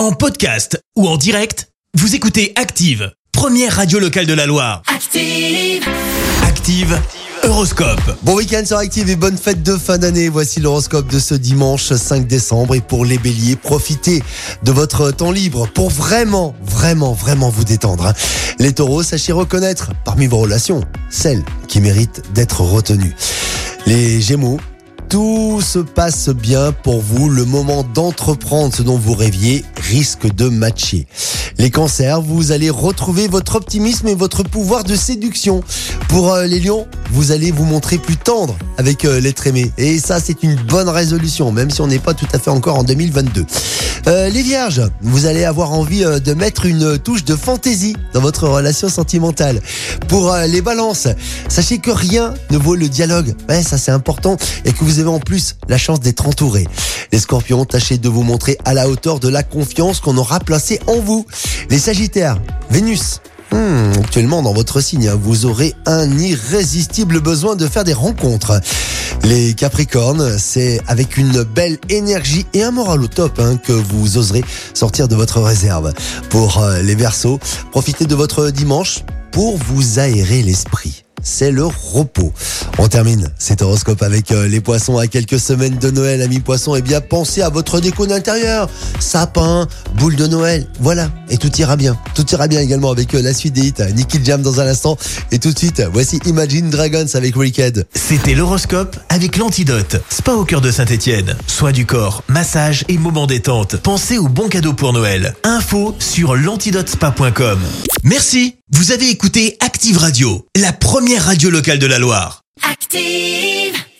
En podcast ou en direct, vous écoutez Active, première radio locale de la Loire. Active. Active, Horoscope. Bon week-end sur Active et bonne fête de fin d'année. Voici l'horoscope de ce dimanche 5 décembre. Et pour les béliers, profitez de votre temps libre pour vraiment, vraiment, vraiment vous détendre. hein. Les taureaux, sachez reconnaître parmi vos relations celles qui méritent d'être retenues. Les gémeaux, tout se passe bien pour vous. Le moment d'entreprendre ce dont vous rêviez risque de matcher. Les cancers, vous allez retrouver votre optimisme et votre pouvoir de séduction. Pour euh, les lions, vous allez vous montrer plus tendre avec euh, l'être aimé. Et ça, c'est une bonne résolution, même si on n'est pas tout à fait encore en 2022. Euh, les vierges, vous allez avoir envie de mettre une touche de fantaisie dans votre relation sentimentale. Pour les balances, sachez que rien ne vaut le dialogue. Ouais, ça c'est important. Et que vous avez en plus la chance d'être entouré. Les scorpions, tâchez de vous montrer à la hauteur de la confiance qu'on aura placée en vous. Les sagittaires, Vénus. Hmm, actuellement dans votre signe, vous aurez un irrésistible besoin de faire des rencontres. Les Capricornes, c'est avec une belle énergie et un moral au top hein, que vous oserez sortir de votre réserve. Pour euh, les Verseaux, profitez de votre dimanche pour vous aérer l'esprit. C'est le repos. On termine cet horoscope avec euh, les poissons à quelques semaines de Noël, amis poissons. Eh bien, pensez à votre déco d'intérieur. Sapin, boule de Noël. Voilà. Et tout ira bien. Tout ira bien également avec euh, la suite des hits. Nicky Jam dans un instant. Et tout de suite, voici Imagine Dragons avec Wicked. C'était l'horoscope avec l'antidote. Spa au cœur de Saint-Étienne. Soins du corps, massage et moments détente. Pensez aux bons cadeaux pour Noël. Info sur l'antidotespa.com. Merci. Vous avez écouté Active Radio, la première radio locale de la Loire. Active.